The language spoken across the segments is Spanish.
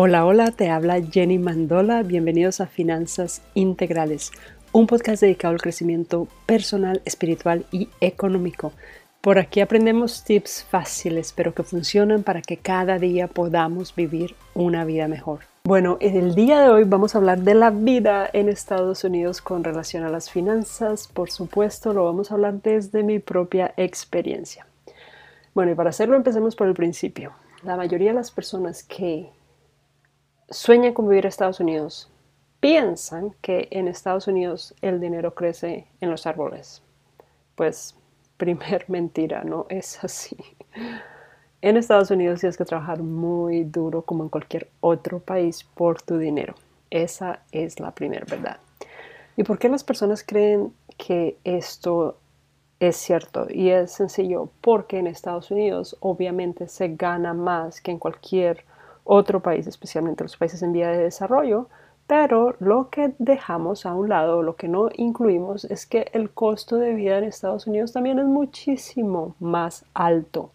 Hola, hola, te habla Jenny Mandola. Bienvenidos a Finanzas Integrales, un podcast dedicado al crecimiento personal, espiritual y económico. Por aquí aprendemos tips fáciles, pero que funcionan para que cada día podamos vivir una vida mejor. Bueno, en el día de hoy vamos a hablar de la vida en Estados Unidos con relación a las finanzas. Por supuesto, lo vamos a hablar desde mi propia experiencia. Bueno, y para hacerlo empecemos por el principio. La mayoría de las personas que sueñan con vivir en Estados Unidos piensan que en Estados Unidos el dinero crece en los árboles. Pues, primer mentira, no es así. En Estados Unidos tienes que trabajar muy duro como en cualquier otro país por tu dinero. Esa es la primera verdad. ¿Y por qué las personas creen que esto es cierto? Y es sencillo, porque en Estados Unidos obviamente se gana más que en cualquier otro país, especialmente los países en vía de desarrollo, pero lo que dejamos a un lado, lo que no incluimos, es que el costo de vida en Estados Unidos también es muchísimo más alto.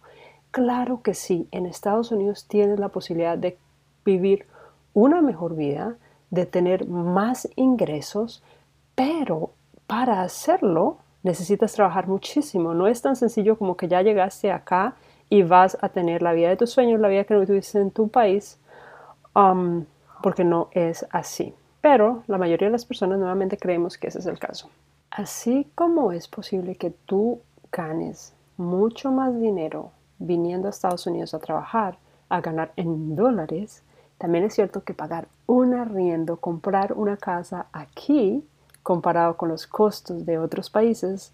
Claro que sí, en Estados Unidos tienes la posibilidad de vivir una mejor vida, de tener más ingresos, pero para hacerlo necesitas trabajar muchísimo. No es tan sencillo como que ya llegaste acá y vas a tener la vida de tus sueños, la vida que no tuviste en tu país, um, porque no es así. Pero la mayoría de las personas nuevamente creemos que ese es el caso. Así como es posible que tú ganes mucho más dinero viniendo a Estados Unidos a trabajar, a ganar en dólares, también es cierto que pagar un arriendo, comprar una casa aquí, comparado con los costos de otros países,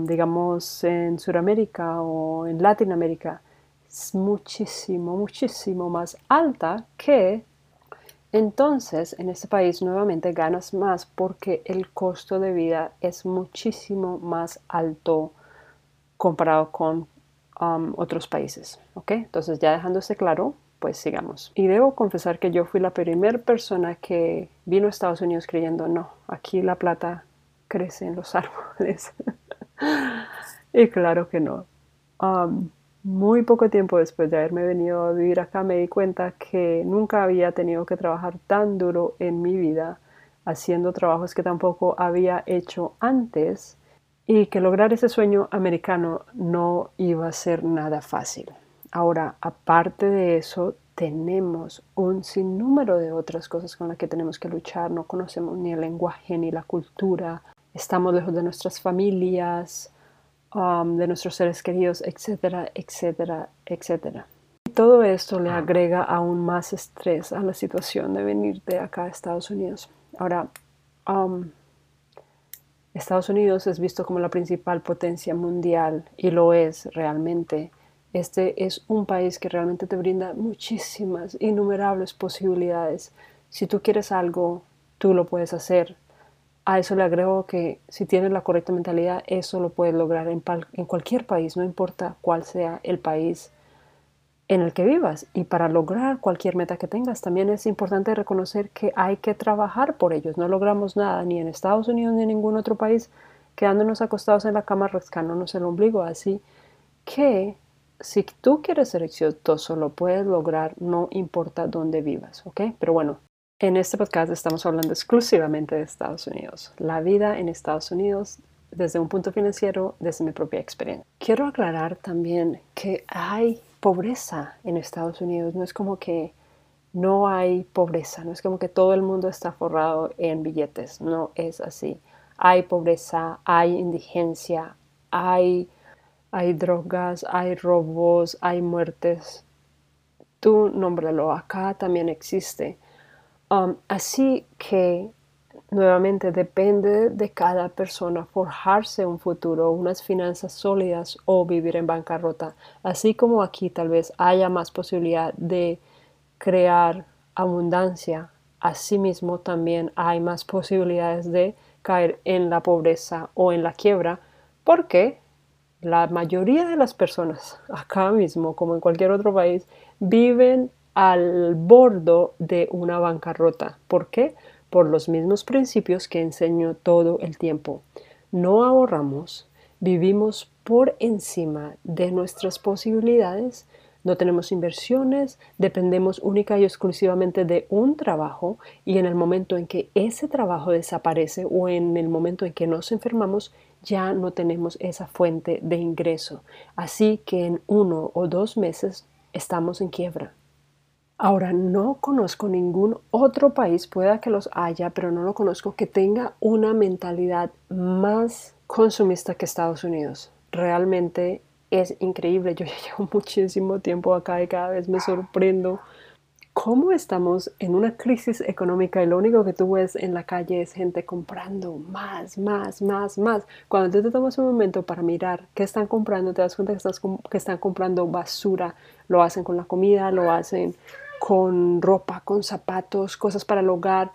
digamos, en Sudamérica o en Latinoamérica, es muchísimo, muchísimo más alta que entonces en este país nuevamente ganas más porque el costo de vida es muchísimo más alto comparado con otros países. ¿ok? Entonces ya dejándose claro, pues sigamos. Y debo confesar que yo fui la primera persona que vino a Estados Unidos creyendo, no, aquí la plata crece en los árboles. Y claro que no. muy poco tiempo después de haberme venido a vivir acá me di cuenta que nunca había tenido que trabajar tan duro en mi vida haciendo trabajos que tampoco había hecho antes y que lograr ese sueño americano no iba a ser nada fácil. Ahora, aparte de eso, tenemos un sinnúmero de otras cosas con las que tenemos que luchar. No conocemos ni el lenguaje ni la cultura, estamos lejos de nuestras familias, um, de nuestros seres queridos, etcétera, etcétera, etcétera. Todo esto le agrega aún más estrés a la situación de venir de acá a Estados Unidos. Ahora, um, Estados Unidos es visto como la principal potencia mundial y lo es realmente. Este es un país que realmente te brinda muchísimas, innumerables posibilidades. Si tú quieres algo, tú lo puedes hacer a eso le agrego que si tienes la correcta mentalidad, eso lo puedes lograr en, cualquier país, no importa cuál sea el país en el que vivas. Y para lograr cualquier meta que tengas, también es importante reconocer que hay que trabajar por ellos. No logramos nada ni en Estados Unidos ni en ningún otro país quedándonos acostados en la cama rascándonos el ombligo. Así que si tú quieres ser exitoso, lo puedes lograr, no importa dónde vivas, ¿ok? Pero bueno, en este podcast estamos hablando exclusivamente de Estados Unidos, la vida en Estados Unidos desde un punto financiero, desde mi propia experiencia. Quiero aclarar también que hay pobreza en Estados Unidos, no es como que no hay pobreza, no es como que todo el mundo está forrado en billetes, no es así. Hay pobreza, hay indigencia, hay, hay drogas, hay robos, hay muertes. Tú nómbralo, acá también existe Um, así que nuevamente depende de cada persona forjarse un futuro, unas finanzas sólidas o vivir en bancarrota. Así como aquí tal vez haya más posibilidad de crear abundancia, asimismo también hay más posibilidades de caer en la pobreza o en la quiebra, porque la mayoría de las personas acá mismo, como en cualquier otro país, viven al bordo de una bancarrota. ¿Por qué? Por los mismos principios que enseño todo el tiempo. No ahorramos, vivimos por encima de nuestras posibilidades, no tenemos inversiones, dependemos única y exclusivamente de un trabajo y en el momento en que ese trabajo desaparece o en el momento en que nos enfermamos, ya no tenemos esa fuente de ingreso. Así que en uno o dos meses estamos en quiebra. Ahora, no conozco ningún otro país, pueda que los haya, pero no lo conozco, que tenga una mentalidad más consumista que Estados Unidos. Realmente es increíble. Yo ya llevo muchísimo tiempo acá y cada vez me sorprendo cómo estamos en una crisis económica y lo único que tú ves en la calle es gente comprando más, más, más, más. Cuando tú te tomas un momento para mirar qué están comprando, te das cuenta que, estás, que están comprando basura. Lo hacen con la comida, lo hacen con ropa, con zapatos, cosas para el hogar.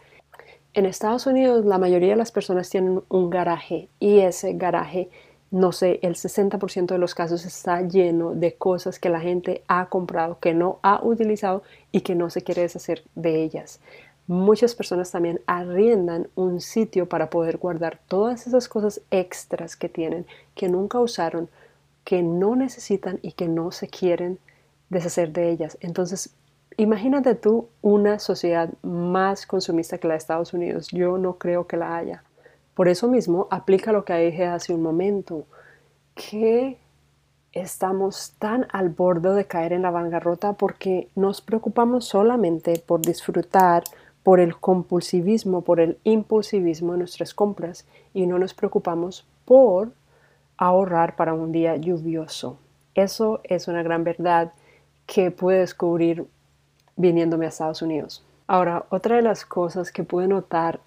En Estados Unidos la mayoría de las personas tienen un garaje y ese garaje no sé, el 60% de los casos está lleno de cosas que la gente ha comprado, que no ha utilizado y que no se quiere deshacer de ellas. Muchas personas también arriendan un sitio para poder guardar todas esas cosas extras que tienen, que nunca usaron, que no necesitan y que no se quieren deshacer de ellas. Entonces, imagínate tú una sociedad más consumista que la de Estados Unidos. Yo no creo que la haya. Por eso mismo, aplica lo que dije hace un momento, que estamos tan al borde de caer en la bancarrota porque nos preocupamos solamente por disfrutar, por el compulsivismo, por el impulsivismo de nuestras compras y no nos preocupamos por ahorrar para un día lluvioso. Eso es una gran verdad que pude descubrir viniéndome a Estados Unidos. Ahora, otra de las cosas que pude notar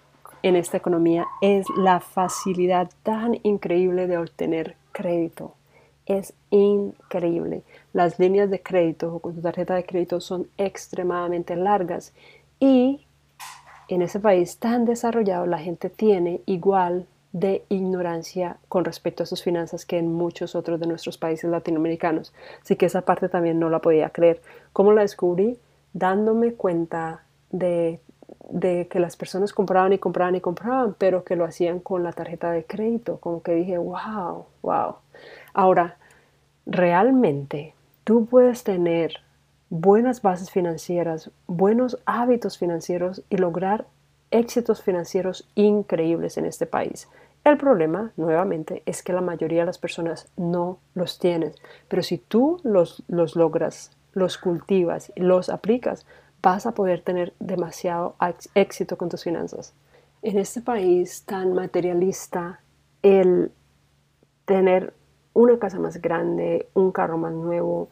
en esta economía es la facilidad tan increíble de obtener crédito. Es increíble. Las líneas de crédito o con tu tarjeta de crédito son extremadamente largas y en ese país tan desarrollado la gente tiene igual de ignorancia con respecto a sus finanzas que en muchos otros de nuestros países latinoamericanos. Así que esa parte también no la podía creer. ¿Cómo la descubrí? Dándome cuenta de de que las personas compraban y compraban y compraban, pero que lo hacían con la tarjeta de crédito, como que dije, wow, wow. Ahora, realmente tú puedes tener buenas bases financieras, buenos hábitos financieros y lograr éxitos financieros increíbles en este país. El problema, nuevamente, es que la mayoría de las personas no los tienen, pero si tú los, los logras, los cultivas, los aplicas, vas a poder tener demasiado éxito con tus finanzas. En este país tan materialista, el tener una casa más grande, un carro más nuevo,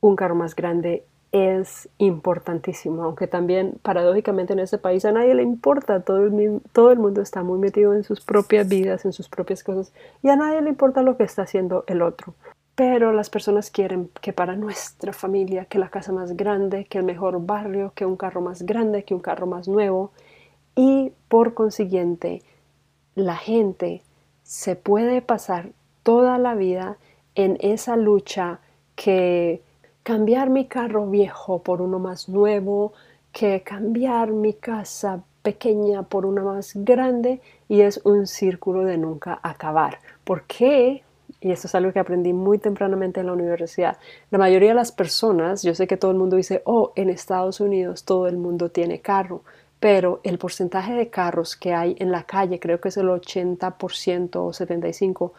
un carro más grande es importantísimo, aunque también paradójicamente en este país a nadie le importa, todo el, todo el mundo está muy metido en sus propias vidas, en sus propias cosas, y a nadie le importa lo que está haciendo el otro. Pero las personas quieren que para nuestra familia, que la casa más grande, que el mejor barrio, que un carro más grande, que un carro más nuevo. Y por consiguiente, la gente se puede pasar toda la vida en esa lucha que cambiar mi carro viejo por uno más nuevo, que cambiar mi casa pequeña por una más grande y es un círculo de nunca acabar. ¿Por qué? Y esto es algo que aprendí muy tempranamente en la universidad, la mayoría de las personas, yo sé que todo el mundo dice, oh, en Estados Unidos todo el mundo tiene carro, pero el porcentaje de carros que hay en la calle, creo que es el 80% o 75%,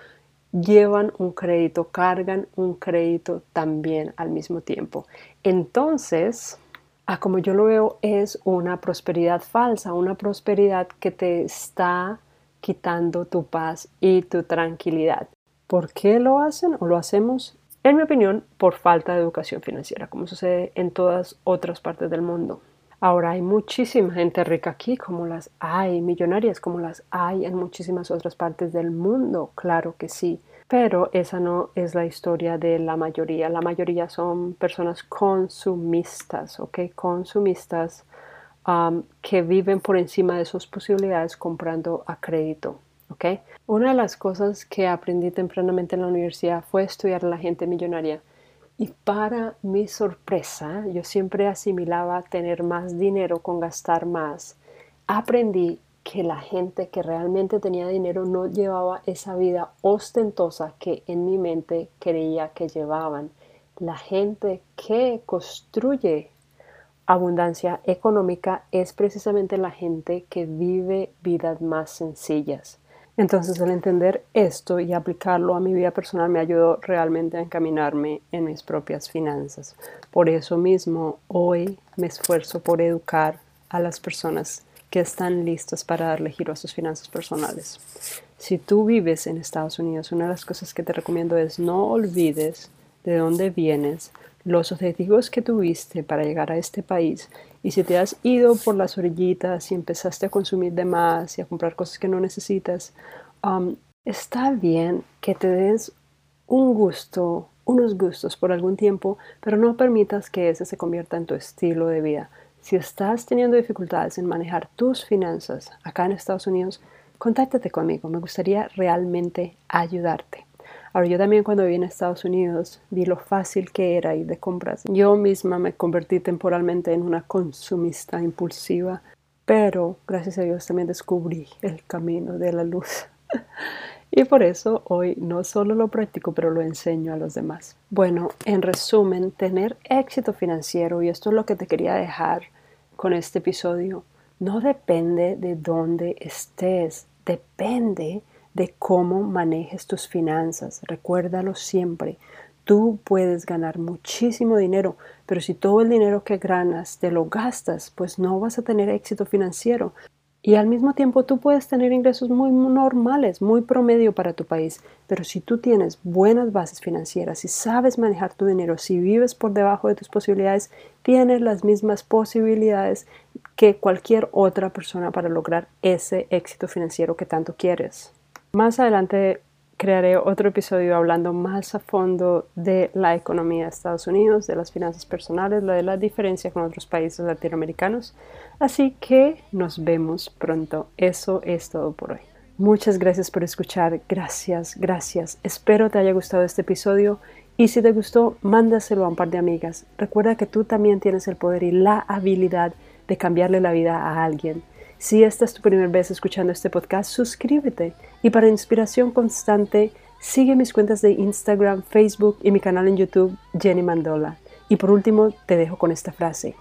llevan un crédito, cargan un crédito también al mismo tiempo. Entonces, a como yo lo veo, es una prosperidad falsa, una prosperidad que te está quitando tu paz y tu tranquilidad. ¿Por qué lo hacen o lo hacemos? En mi opinión, por falta de educación financiera, como sucede en todas otras partes del mundo. Ahora hay muchísima gente rica aquí, como las hay, millonarias, como las hay en muchísimas otras partes del mundo, claro que sí. Pero esa no es la historia de la mayoría. La mayoría son personas consumistas, ¿ok? Consumistas um, que viven por encima de sus posibilidades comprando a crédito. Una de las cosas que aprendí tempranamente en la universidad fue estudiar a la gente millonaria. Y para mi sorpresa, yo siempre asimilaba tener más dinero con gastar más. Aprendí que la gente que realmente tenía dinero no llevaba esa vida ostentosa que en mi mente creía que llevaban. la gente que construye abundancia económica es precisamente la gente que vive vidas más sencillas. Entonces, el entender esto y aplicarlo a mi vida personal me ayudó realmente a encaminarme en mis propias finanzas. Por eso mismo, hoy me esfuerzo por educar a las personas que están listas para darle giro a sus finanzas personales. Si tú vives en Estados Unidos, una de las cosas que te recomiendo es no olvides de dónde vienes, los objetivos que tuviste para llegar a este país y si te has ido por las orillitas y empezaste a consumir de más y a comprar cosas que no necesitas, um, está bien que te des un gusto, unos gustos por algún tiempo, pero no permitas que ese se convierta en tu estilo de vida. Si estás teniendo dificultades en manejar tus finanzas acá en Estados Unidos, contáctate conmigo, me gustaría realmente ayudarte. Ahora, yo también cuando viví en Estados Unidos vi lo fácil que era ir de compras. Yo misma me convertí temporalmente en una consumista impulsiva, pero gracias a Dios también descubrí el camino de la luz. y por eso hoy no solo lo practico, pero lo enseño a los demás. Bueno, en resumen, tener éxito financiero, y esto es lo que te quería dejar con este episodio, no depende de dónde estés, depende de cómo manejes tus finanzas. Recuérdalo siempre. Tú puedes ganar muchísimo dinero, pero si todo el dinero que ganas te lo gastas, pues no vas a tener éxito financiero. Y al mismo tiempo tú puedes tener ingresos muy normales, muy promedio para tu país, pero si tú tienes buenas bases financieras, si sabes manejar tu dinero, si vives por debajo de tus posibilidades, tienes las mismas posibilidades que cualquier otra persona para lograr ese éxito financiero que tanto quieres. Más adelante crearé otro episodio hablando más a fondo de la economía de Estados Unidos, de las finanzas personales, de la diferencia con otros países latinoamericanos. Así que nos vemos pronto. Eso es todo por hoy. Muchas gracias por escuchar. Gracias, gracias. Espero te haya gustado este episodio y si te gustó, mándaselo a un par de amigas. Recuerda que tú también tienes el poder y la habilidad de cambiarle la vida a alguien. Si esta es tu primera vez escuchando este podcast, suscríbete y para inspiración constante, sigue mis cuentas de Instagram, Facebook y mi canal en YouTube, Jenny Mandola. Y por último, te dejo con esta frase.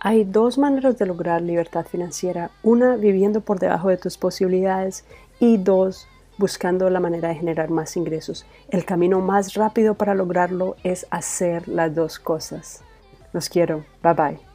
Hay dos maneras de lograr libertad financiera. Una, viviendo por debajo de tus posibilidades y dos, buscando la manera de generar más ingresos. El camino más rápido para lograrlo es hacer las dos cosas. Los quiero. Bye bye.